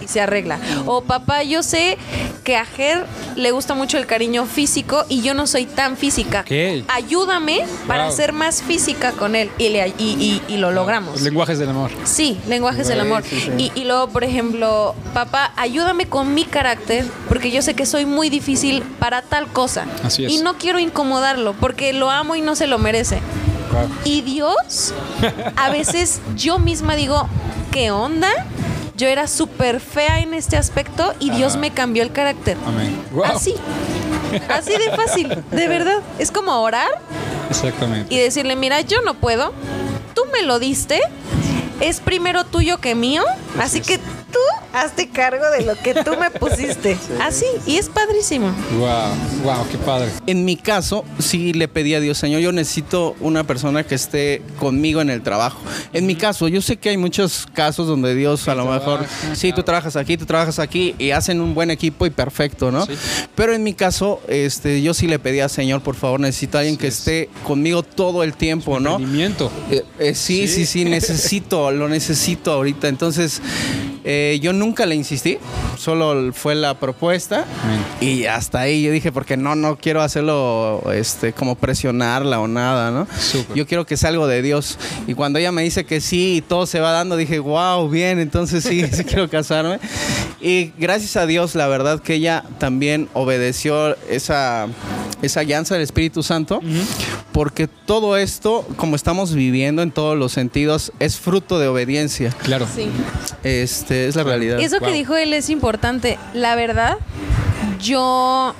Y se arregla. O papá, yo sé que a Ger le gusta mucho el cariño físico y yo no soy tan física. Ok. Ayúdame para Wow. ser más física con él. Y, le- y- y- y lo logramos. Los lenguajes del amor. Sí, lenguajes del amor. sí, sí. Y, y luego, por ejemplo, papá, ayúdame con mi carácter, porque yo sé que soy muy difícil para tal cosa. Así es. Y no quiero incomodarlo, porque lo amo y no se lo merece. Y Dios, a veces yo misma digo, ¿qué onda? Yo era súper fea en este aspecto y Dios me cambió el carácter. Amén. Wow. Así. Así de fácil, de verdad. Es como orar Exactamente. y decirle, mira, yo no puedo, tú me lo diste, es primero tuyo que mío, así que hazte cargo de lo que tú me pusiste. Así, y es padrísimo. Wow. Wow, qué padre. En mi caso, sí le pedí a Dios, Señor, yo necesito una persona que esté conmigo en el trabajo. En mi caso, yo sé que hay muchos casos donde Dios a lo mejor, trabaja, sí, tú trabajas aquí, tú trabajas aquí y hacen un buen equipo y perfecto, ¿no? Sí. Pero en mi caso, este, yo sí le pedí a Señor, por favor, necesito a alguien que es. esté conmigo todo el tiempo, ¿no? Eh, eh, sí, Sí. sí, sí, necesito, lo necesito ahorita. Entonces, Eh, yo nunca le insistí, solo fue la propuesta y hasta ahí yo dije, porque no, no quiero hacerlo este, como presionarla o nada, ¿no? Yo quiero que sea algo de Dios. Y cuando ella me dice que sí y todo se va dando, dije, wow, bien, entonces sí, <laughs> sí quiero casarme. Y gracias a Dios, la verdad que ella también obedeció esa, esa guianza del Espíritu Santo, porque todo esto, como estamos viviendo en todos los sentidos, es fruto de obediencia. Claro. Sí. Este, es la realidad. Eso que Wow. dijo él es importante. La verdad, yo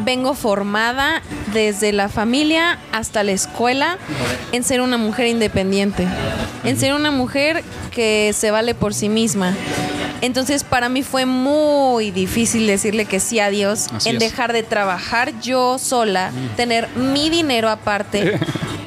vengo formada desde la familia hasta la escuela en ser una mujer independiente, en ser una mujer que se vale por sí misma. Entonces para mí fue muy difícil decirle que sí a Dios, Así en es. dejar de trabajar yo sola, tener mi dinero aparte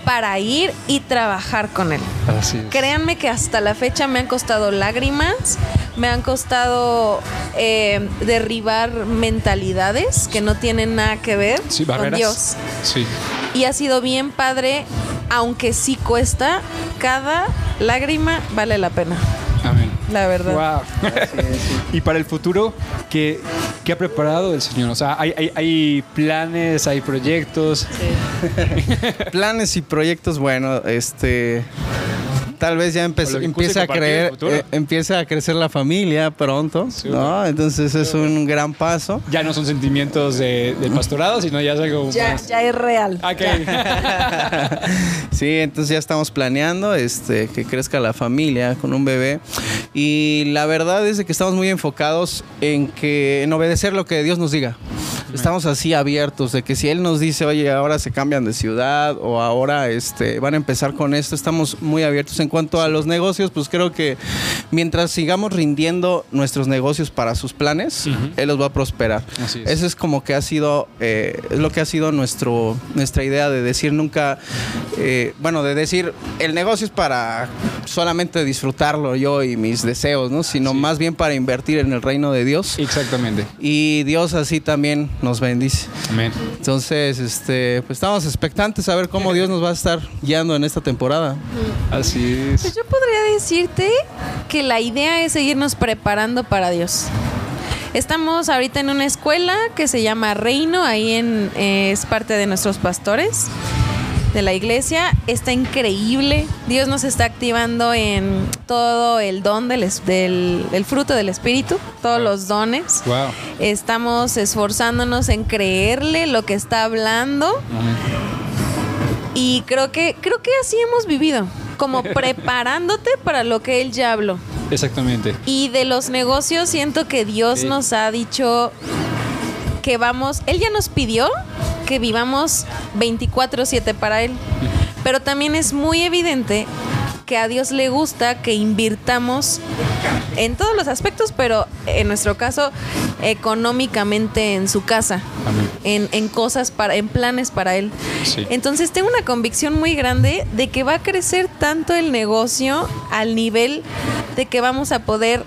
para ir y trabajar con él. Así es. Créanme que hasta la fecha me han costado lágrimas, me han costado eh, derribar mentalidades que no tienen nada que ver Sí, con. Dios. Sí. Y ha sido bien padre, aunque sí cuesta, cada lágrima vale la pena, Amén. la verdad. Wow. y para el futuro, ¿qué, qué ha preparado el Señor? O sea, hay, hay, hay planes, hay proyectos. <laughs> Planes y proyectos, bueno, este tal vez ya empieza a creer, eh, empieza a crecer la familia pronto, Sí, ¿no? Entonces es un gran paso. Ya no son sentimientos de, del pastorado, sino ya es algo Ya, más. ya es real. Ok. <laughs> Sí, entonces ya estamos planeando este, que crezca la familia con un bebé. Y la verdad es que estamos muy enfocados en que en obedecer lo que Dios nos diga. Estamos así abiertos de que si Él nos dice, oye, ahora se cambian de ciudad o ahora este, van a empezar con esto, estamos muy abiertos. En cuanto a los negocios, pues creo que mientras sigamos rindiendo nuestros negocios para sus planes, Él los va a prosperar. Así es. Eso es como que ha sido, eh, es lo que ha sido nuestro, nuestra idea de decir nunca, eh, bueno, de decir, el negocio es para solamente disfrutarlo yo y mis deseos, ¿no? Sino Sí. más bien para invertir en el reino de Dios. Exactamente. Y Dios así también nos bendice. Amén. Entonces, este, pues estamos expectantes a ver cómo Dios nos va a estar guiando en esta temporada. Así es. Pues yo podría decirte que la idea es seguirnos preparando para Dios. Estamos ahorita en una escuela que se llama Reino, ahí en, eh, es parte de nuestros pastores de la iglesia. Está increíble. Dios nos está activando en todo el don del, del, del fruto del Espíritu, todos los dones. Wow. Estamos esforzándonos en creerle lo que está hablando. Y creo que, creo que así hemos vivido, como <laughs> preparándote para lo que él ya habló. Exactamente. Y de los negocios siento que Dios Sí. nos ha dicho que vamos, él ya nos pidió que vivamos 24/7 para él. Pero también es muy evidente que a Dios le gusta que invirtamos en todos los aspectos, pero en nuestro caso económicamente en su casa, en, en cosas para, en planes para él. Sí. Entonces tengo una convicción muy grande de que va a crecer tanto el negocio al nivel de que vamos a poder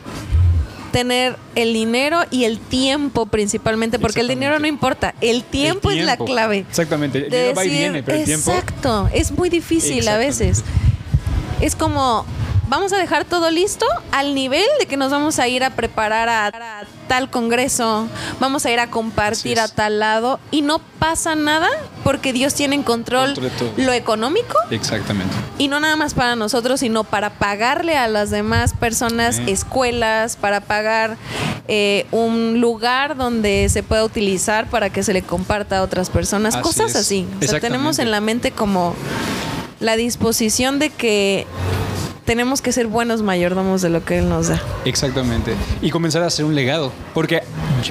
tener el dinero y el tiempo principalmente, porque el dinero no importa, el tiempo, El es la tiempo. clave. Exactamente. El De dinero va y viene, pero el tiempo. Exacto, es muy difícil a veces. Es como, vamos a dejar todo listo al nivel de que nos vamos a ir a preparar a, a tal congreso, vamos a ir a compartir a tal lado y no pasa nada porque Dios tiene en control, lo económico Exactamente. y no nada más para nosotros, sino para pagarle a las demás personas escuelas, para pagar eh, un lugar donde se pueda utilizar para que se le comparta a otras personas, Así cosas es. así. O sea, tenemos en la mente como la disposición de que tenemos que ser buenos mayordomos de lo que Él nos da. Exactamente. Y comenzar a hacer un legado. Porque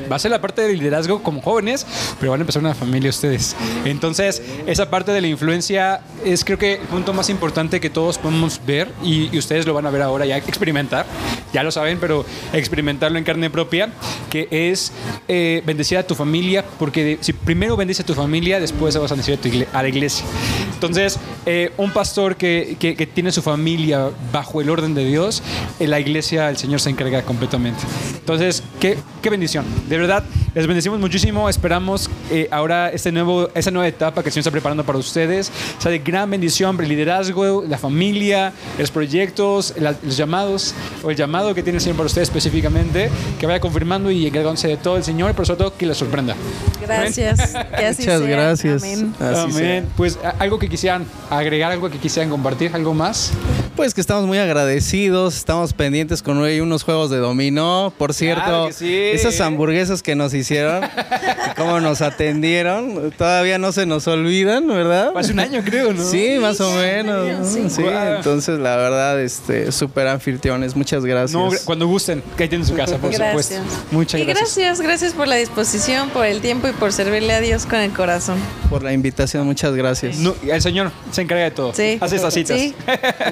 va a ser la parte del liderazgo como jóvenes, pero van a empezar una familia ustedes. Entonces, esa parte de la influencia es creo que el punto más importante que todos podemos ver y, ustedes lo van a ver ahora ya experimentar. Ya lo saben, pero experimentarlo en carne propia, que es eh, bendecir a tu familia, porque si primero bendice a tu familia, después vas a bendecir a, tu a la iglesia. Entonces, eh, un pastor que- que tiene su familia bajo el orden de Dios, en la iglesia el Señor se encarga completamente. Entonces, qué, qué bendición. De verdad, les bendecimos muchísimo. Esperamos eh, ahora este nuevo, esa nueva etapa que el Señor está preparando para ustedes. sea de gran bendición para el liderazgo, la familia, los proyectos, la- los llamados, o el llamado que tiene el Señor para ustedes específicamente, que vaya confirmando y encargándose de todo el Señor, pero sobre todo que les sorprenda. Gracias. <laughs> Que así Muchas sea. gracias. Amén. Así sea. Amén. Pues algo que quisieran agregar, algo que quisieran compartir, algo más. Pues que estamos muy agradecidos, estamos pendientes con hoy unos juegos de dominó. Por cierto, Claro que sí. esas hamburguesas que nos hicieron, <laughs> cómo nos atendieron, todavía no se nos olvidan, ¿verdad? Hace un año, creo, ¿no? Sí, más o menos. año, ¿no? sí. Sí, Guau. entonces la verdad, este, súper anfitriones. Muchas gracias. No, cuando gusten, que ahí tienen su casa, por Gracias. supuesto. Muchas y gracias. gracias, gracias por la disposición, por el tiempo y por servirle a Dios con el corazón. por la invitación, muchas gracias. No, el Señor se encarga de todo. Sí. Hace estas citas. Sí.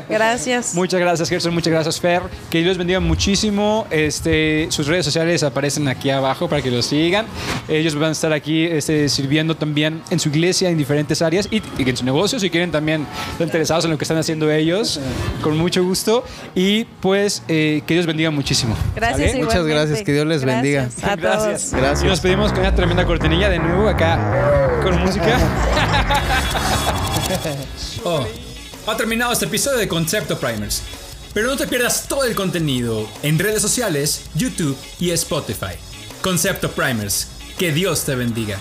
Gracias. <laughs> Muchas gracias, Gerson. Muchas gracias, Fer. Que Dios bendiga muchísimo. Este, sus redes sociales aparecen aquí abajo para que los sigan. Ellos van a estar aquí este, sirviendo también en su iglesia en diferentes áreas y, y en su negocio. Si quieren también estar interesados en lo que están haciendo ellos, con mucho gusto. Y pues que Dios bendiga muchísimo. Gracias. Muchas gracias, que Dios les bendiga. Gracias A Gracias. todos. Gracias. Y nos pedimos con una tremenda cortinilla de nuevo acá con música. <laughs> <laughs> Oh, ha terminado este episodio de Concepto Primers. Pero no te pierdas todo el contenido en redes sociales, YouTube y Spotify. Concepto Primers. Que Dios te bendiga.